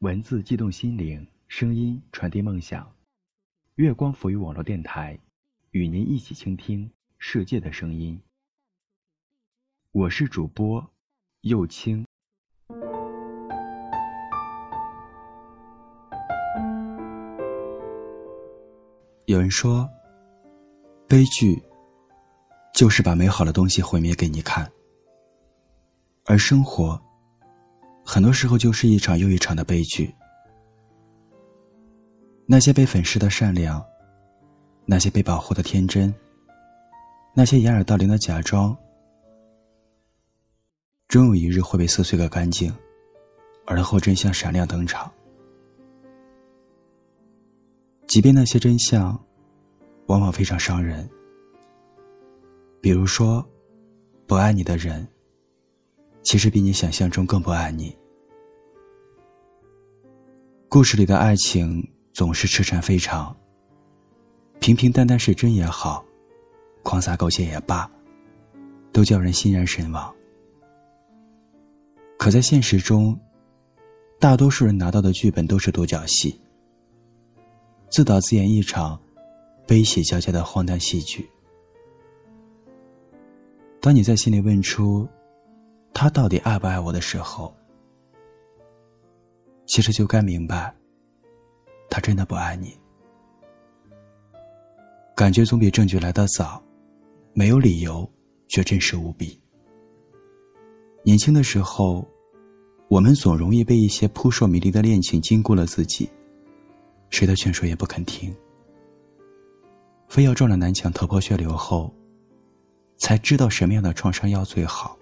文字激动心灵，声音传递梦想。月光浮于网络电台，与您一起倾听世界的声音。我是主播右青。有人说，悲剧就是把美好的东西毁灭给你看，而生活。很多时候就是一场又一场的悲剧。那些被粉饰的善良，那些被保护的天真，那些掩耳盗铃的假装，终有一日会被撕碎个干净，而后真相闪亮登场。即便那些真相，往往非常伤人。比如说，不爱你的人。其实比你想象中更不爱你。故事里的爱情总是痴缠非常，平平淡淡是真也好，狂撒狗血也罢，都叫人欣然神往。可在现实中，大多数人拿到的剧本都是独角戏，自导自演一场悲喜交加的荒诞戏剧。当你在心里问出。他到底爱不爱我的时候，其实就该明白，他真的不爱你。感觉总比证据来得早，没有理由，却真实无比。年轻的时候，我们总容易被一些扑朔迷离的恋情禁锢了自己，谁的劝说也不肯听，非要撞了南墙头破血流后，才知道什么样的创伤药最好。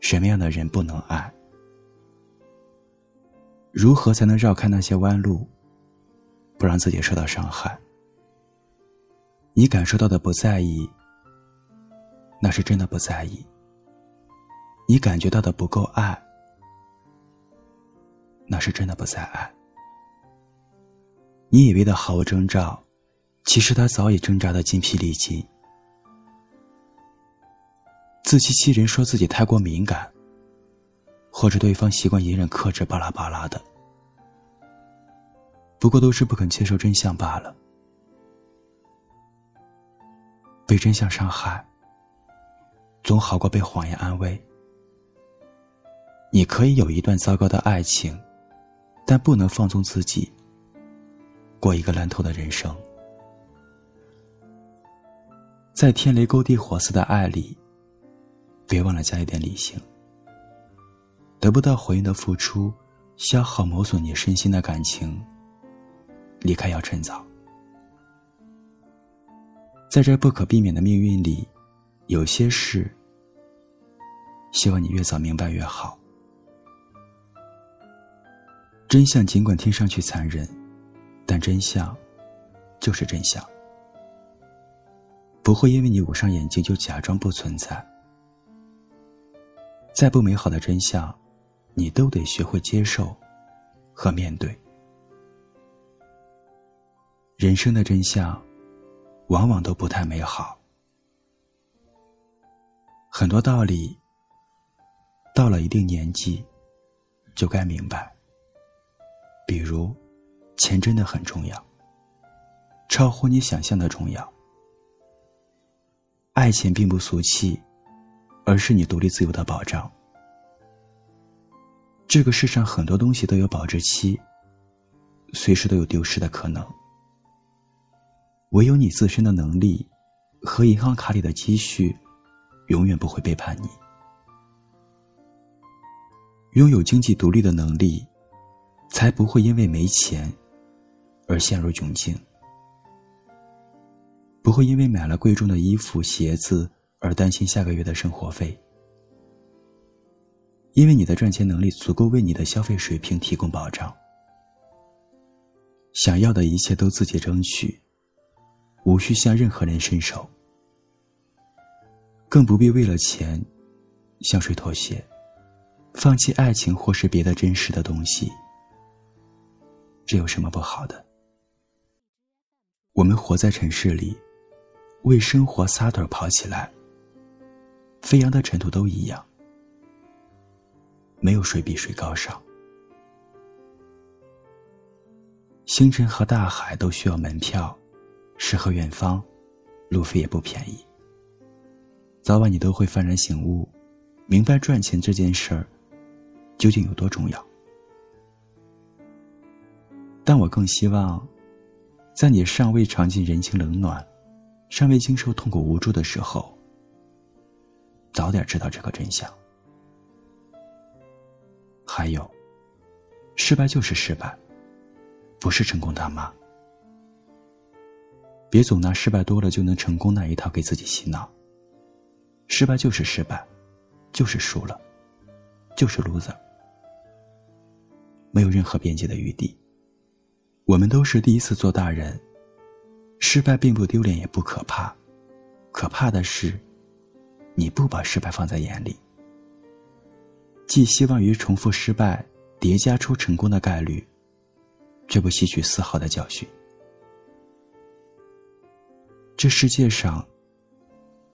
什么样的人不能爱？如何才能绕开那些弯路，不让自己受到伤害？你感受到的不在意，那是真的不在意；你感觉到的不够爱，那是真的不再爱。你以为的毫无征兆，其实他早已挣扎的筋疲力尽。自欺欺人，说自己太过敏感，或者对方习惯隐忍克制，巴拉巴拉的，不过都是不肯接受真相罢了。被真相伤害，总好过被谎言安慰。你可以有一段糟糕的爱情，但不能放纵自己，过一个烂透的人生。在天雷勾地火似的爱里。别忘了加一点理性。得不到回应的付出，消耗磨损你身心的感情。离开要趁早。在这不可避免的命运里，有些事，希望你越早明白越好。真相尽管听上去残忍，但真相，就是真相。不会因为你捂上眼睛就假装不存在。再不美好的真相，你都得学会接受和面对。人生的真相，往往都不太美好。很多道理，到了一定年纪，就该明白。比如，钱真的很重要，超乎你想象的重要。爱情并不俗气。而是你独立自由的保障。这个世上很多东西都有保质期，随时都有丢失的可能。唯有你自身的能力和银行卡里的积蓄，永远不会背叛你。拥有经济独立的能力，才不会因为没钱而陷入窘境，不会因为买了贵重的衣服鞋子。而担心下个月的生活费，因为你的赚钱能力足够为你的消费水平提供保障。想要的一切都自己争取，无需向任何人伸手，更不必为了钱向谁妥协，放弃爱情或是别的真实的东西。这有什么不好的？我们活在城市里，为生活撒腿跑起来。飞扬的尘土都一样，没有谁比谁高尚。星辰和大海都需要门票，诗和远方，路费也不便宜。早晚你都会幡然醒悟，明白赚钱这件事儿究竟有多重要。但我更希望，在你尚未尝尽人情冷暖，尚未经受痛苦无助的时候，早点知道这个真相。还有，失败就是失败。不是成功大妈，别总拿失败多了就能成功那一套给自己洗脑。失败就是失败，就是输了，就是 loser，没有任何辩解的余地。我们都是第一次做大人，失败并不丢脸也不可怕，可怕的是，你不把失败放在眼里，寄希望于重复失败叠加出成功的概率。却不吸取丝毫的教训。这世界上，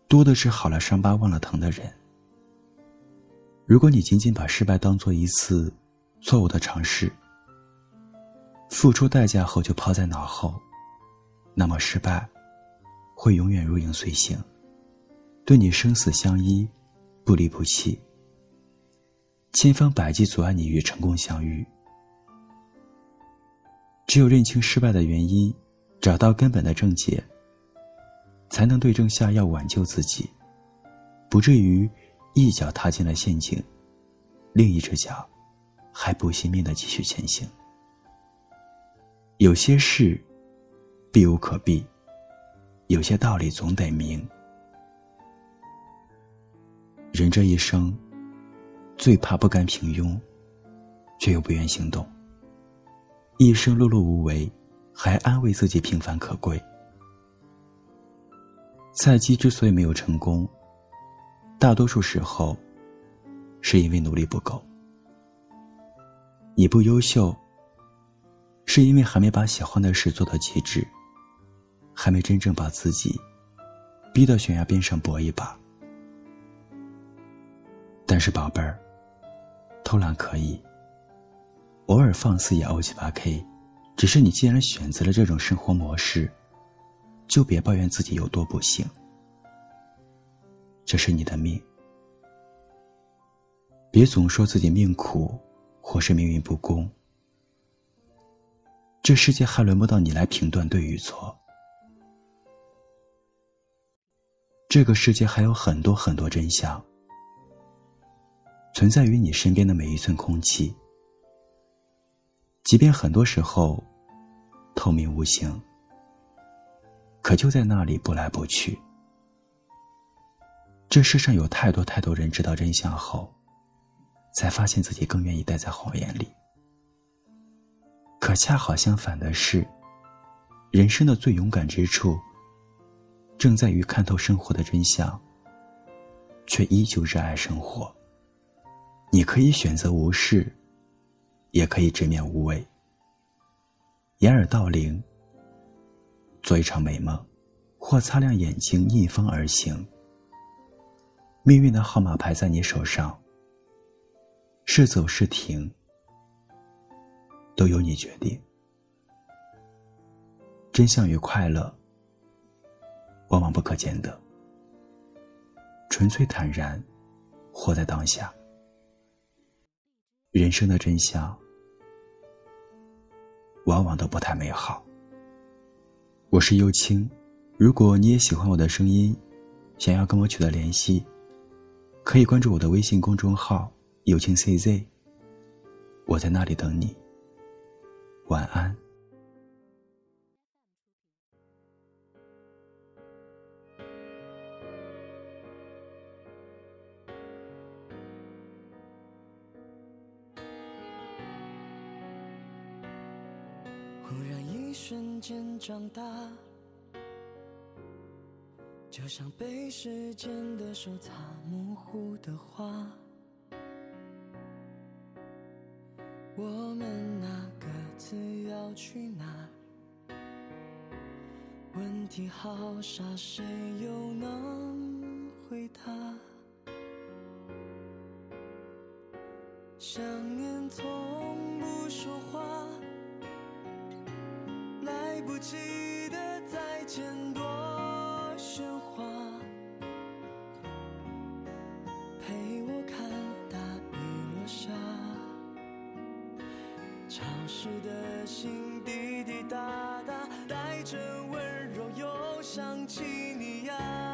多的是好了伤疤忘了疼的人。如果你仅仅把失败当做一次错误的尝试，付出代价后就抛在脑后，那么失败会永远如影随形，对你生死相依，不离不弃，千方百计阻碍你与成功相遇。只有认清失败的原因，找到根本的症结，才能对症下药挽救自己，不至于一脚踏进了陷阱，另一只脚还不惜命的继续前行。有些事避无可避，有些道理总得明。人这一生，最怕不甘平庸，却又不愿行动。一生碌碌无为，还安慰自己平凡可贵。菜鸡之所以没有成功，大多数时候，是因为努力不够。你不优秀，是因为还没把喜欢的事做到极致，还没真正把自己逼到悬崖边上搏一把。但是宝贝儿，偷懒可以。偶尔放肆也 O 七八 K，只是你既然选择了这种生活模式，就别抱怨自己有多不幸。这是你的命，别总说自己命苦，或是命运不公。这世界还轮不到你来评断对与错。这个世界还有很多很多真相，存在于你身边的每一寸空气。即便很多时候透明无形，可就在那里不来不去。这世上有太多太多人知道真相后，才发现自己更愿意待在谎言里。可恰好相反的是，人生的最勇敢之处，正在于看透生活的真相，却依旧热爱生活。你可以选择无视。也可以直面无畏，掩耳盗铃，做一场美梦，或擦亮眼睛逆风而行。命运的号码牌在你手上，是走是停，都由你决定。真相与快乐，往往不可兼得。纯粹坦然，活在当下。人生的真相。往往都不太美好。我是幽青，如果你也喜欢我的声音，想要跟我取得联系，可以关注我的微信公众号“有情 CZ”，我在那里等你。晚安。长大，就像被时间的手擦模糊的画。我们那各自要去哪？问题好傻，谁又能回答？想念从不说话。来不及的再见多喧哗，陪我看大雨落下，潮湿的心滴滴答答，带着温柔又想起你呀。